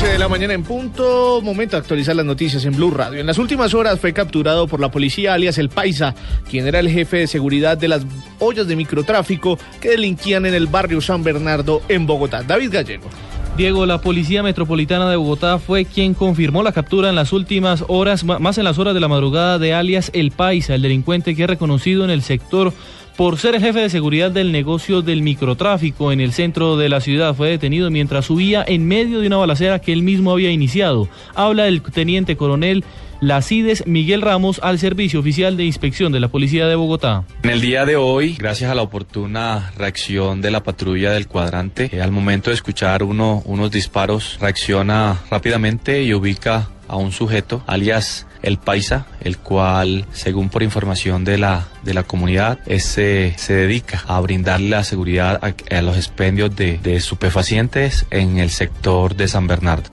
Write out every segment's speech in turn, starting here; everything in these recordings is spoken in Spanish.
11 de la mañana en punto, momento de actualizar las noticias en Blue Radio. En las últimas horas fue capturado por la policía alias El Paisa, quien era el jefe de seguridad de las ollas de microtráfico que delinquían en el barrio San Bernardo en Bogotá. David Gallego. Diego, la Policía Metropolitana de Bogotá fue quien confirmó la captura en las últimas horas, más en las horas de la madrugada de alias El Paisa, el delincuente que es reconocido en el sector por ser jefe de seguridad del negocio del microtráfico en el centro de la ciudad. Fue detenido mientras subía en medio de una balacera que él mismo había iniciado. Habla el teniente coronel Lacides Miguel Ramos al Servicio Oficial de Inspección de la Policía de Bogotá. En el día de hoy, gracias a la oportuna reacción de la patrulla del cuadrante, eh, al momento de escuchar uno, unos disparos, reacciona rápidamente y ubica a un sujeto, alias el Paisa, el cual, según por información de la, de la comunidad, se dedica a brindarle la seguridad a, los expendios de, de estupefacientes en el sector de San Bernardo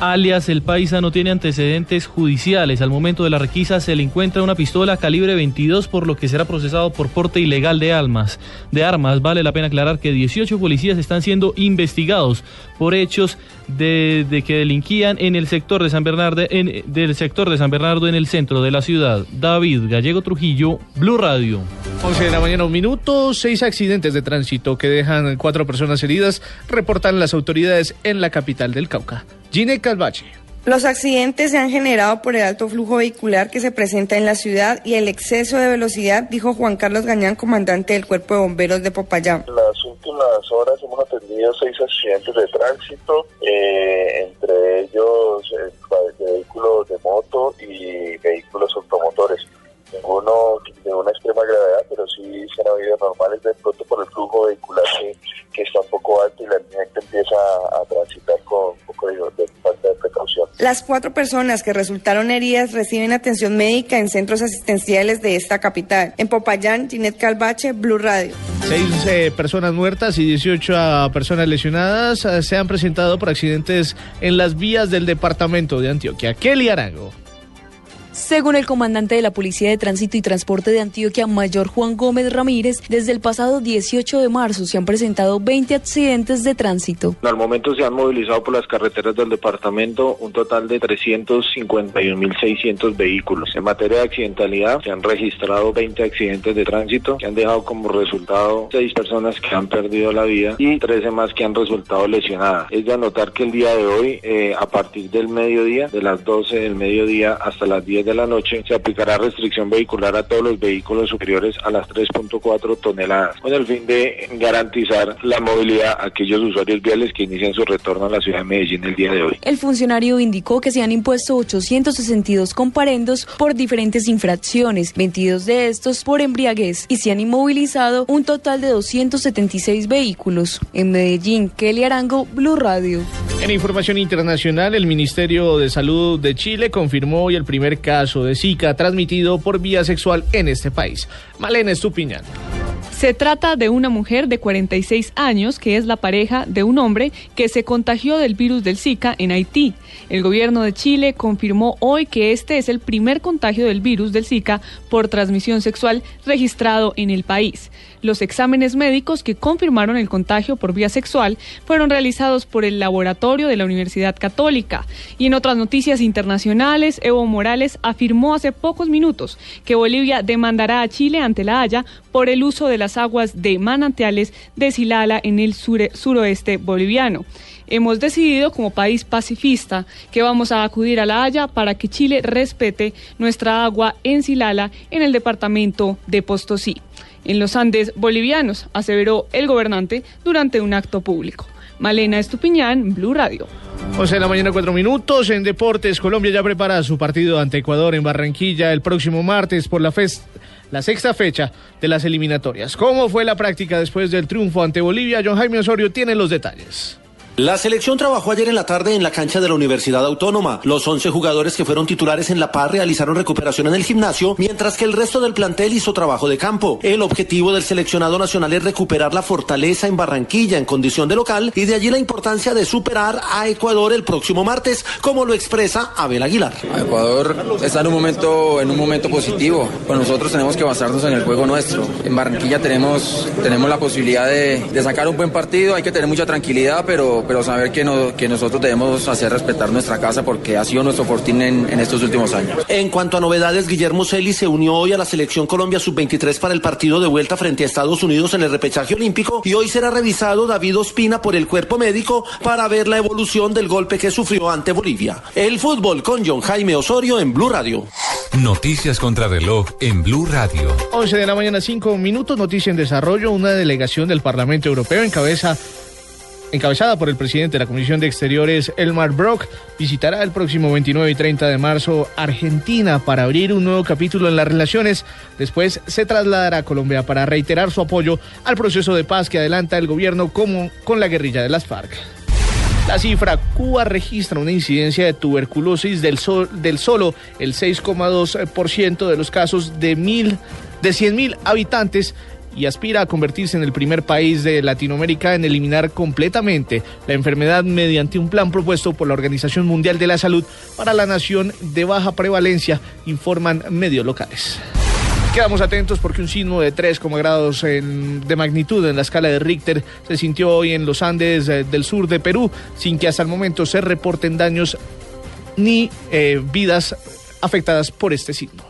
alias El Paisa, no tiene antecedentes judiciales. Al momento de la requisa se le encuentra una pistola calibre 22, por lo que será procesado por porte ilegal de armas. De armas, vale la pena aclarar que 18 policías están siendo investigados por hechos de, que delinquían en el sector de San Bernardo, en, del sector de San Bernardo en el centro de la ciudad. David Gallego Trujillo, Blue Radio. 11 de la mañana, un minuto, seis accidentes de tránsito que dejan cuatro personas heridas, reportan las autoridades en la capital del Cauca. Gine Calvache. Los accidentes se han generado por el alto flujo vehicular que se presenta en la ciudad y el exceso de velocidad, dijo Juan Carlos Gañán, comandante del Cuerpo de Bomberos de Popayán. En las últimas horas hemos atendido seis accidentes de tránsito, eh, entre ellos eh, a, transitar con un poco de, falta de precaución. Las cuatro personas que resultaron heridas reciben atención médica en centros asistenciales de esta capital. En Popayán, Ginette Calvache, Blue Radio. Seis eh, personas muertas y 18 ah, personas lesionadas ah, se han presentado por accidentes en las vías del departamento de Antioquia. Kelly Arango. Según el comandante de la Policía de Tránsito y Transporte de Antioquia, Mayor Juan Gómez Ramírez, desde el pasado 18 de marzo se han presentado 20 accidentes de tránsito. Al momento se han movilizado por las carreteras del departamento un total de 351.600 vehículos. En materia de accidentalidad, se han registrado 20 accidentes de tránsito que han dejado como resultado 6 personas que han perdido la vida y 13 más que han resultado lesionadas. Es de anotar que el día de hoy, eh, a partir del mediodía, de las 12 del mediodía hasta las 10 de la noche se aplicará restricción vehicular a todos los vehículos superiores a las 3.4 toneladas, con el fin de garantizar la movilidad a aquellos usuarios viales que inician su retorno a la ciudad de Medellín el día de hoy. El funcionario indicó que se han impuesto 862 comparendos por diferentes infracciones, 22 de estos por embriaguez, y se han inmovilizado un total de 276 vehículos. En Medellín, Kelly Arango, Blue Radio. En información internacional, el Ministerio de Salud de Chile confirmó hoy el primer caso caso de Zika transmitido por vía sexual en este país. Malena Estupiñán. Se trata de una mujer de 46 años que es la pareja de un hombre que se contagió del virus del Zika en Haití. El gobierno de Chile confirmó hoy que este es el primer contagio del virus del Zika por transmisión sexual registrado en el país. Los exámenes médicos que confirmaron el contagio por vía sexual fueron realizados por el laboratorio de la Universidad Católica. Y en otras noticias internacionales, Evo Morales afirmó hace pocos minutos que Bolivia demandará a Chile ante la Haya por el uso de las aguas de manantiales de Silala en el suroeste boliviano. Hemos decidido como país pacifista que vamos a acudir a la Haya para que Chile respete nuestra agua en Silala en el departamento de Postosí en los Andes bolivianos, aseveró el gobernante durante un acto público. Malena Estupiñán, Blue Radio. 11 de la mañana, cuatro minutos. En Deportes, Colombia ya prepara su partido ante Ecuador en Barranquilla el próximo martes por la, la sexta fecha de las eliminatorias. ¿Cómo fue la práctica después del triunfo ante Bolivia? John Jaime Osorio tiene los detalles. La selección trabajó ayer en la tarde en la cancha de la Universidad Autónoma. Los 11 jugadores que fueron titulares en La Paz realizaron recuperación en el gimnasio, mientras que el resto del plantel hizo trabajo de campo. El objetivo del seleccionado nacional es recuperar la fortaleza en Barranquilla en condición de local y de allí la importancia de superar a Ecuador el próximo martes, como lo expresa Abel Aguilar. Ecuador está en un momento positivo. Pues nosotros tenemos que basarnos en el juego nuestro. En Barranquilla tenemos la posibilidad de sacar un buen partido, hay que tener mucha tranquilidad, pero pero saber que, no, que nosotros debemos hacer respetar nuestra casa porque ha sido nuestro fortín en, en estos últimos años. En cuanto a novedades, Guillermo Celi se unió hoy a la selección Colombia sub-23 para el partido de vuelta frente a Estados Unidos en el repechaje olímpico y hoy será revisado David Ospina por el cuerpo médico para ver la evolución del golpe que sufrió ante Bolivia. El fútbol con John Jaime Osorio en Blue Radio. Noticias contra reloj en Blue Radio. 11 de la mañana, 5 minutos, noticia en desarrollo. Una delegación del Parlamento Europeo encabeza encabezada por el presidente de la Comisión de Exteriores, Elmar Brock, visitará el próximo 29 y 30 de marzo Argentina para abrir un nuevo capítulo en las relaciones. Después se trasladará a Colombia para reiterar su apoyo al proceso de paz que adelanta el gobierno como con la guerrilla de las FARC. La cifra, Cuba registra una incidencia de tuberculosis del, sol, del solo el 6,2% de los casos de, mil, de 100.000 habitantes y aspira a convertirse en el primer país de Latinoamérica en eliminar completamente la enfermedad mediante un plan propuesto por la Organización Mundial de la Salud para la nación de baja prevalencia, informan medios locales. Quedamos atentos porque un sismo de 3 grados en, de magnitud en la escala de Richter se sintió hoy en los Andes eh, del sur de Perú, sin que hasta el momento se reporten daños ni eh, vidas afectadas por este sismo.